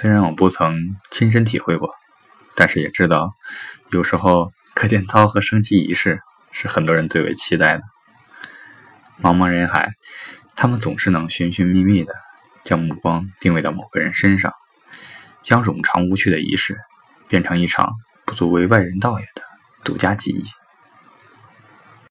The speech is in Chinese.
虽然我不曾亲身体会过但是也知道有时候课间操和升旗仪式是很多人最为期待的。茫茫人海他们总是能寻寻觅觅的将目光定位到某个人身上将冗长无趣的仪式变成一场不足为外人道也的独家记忆。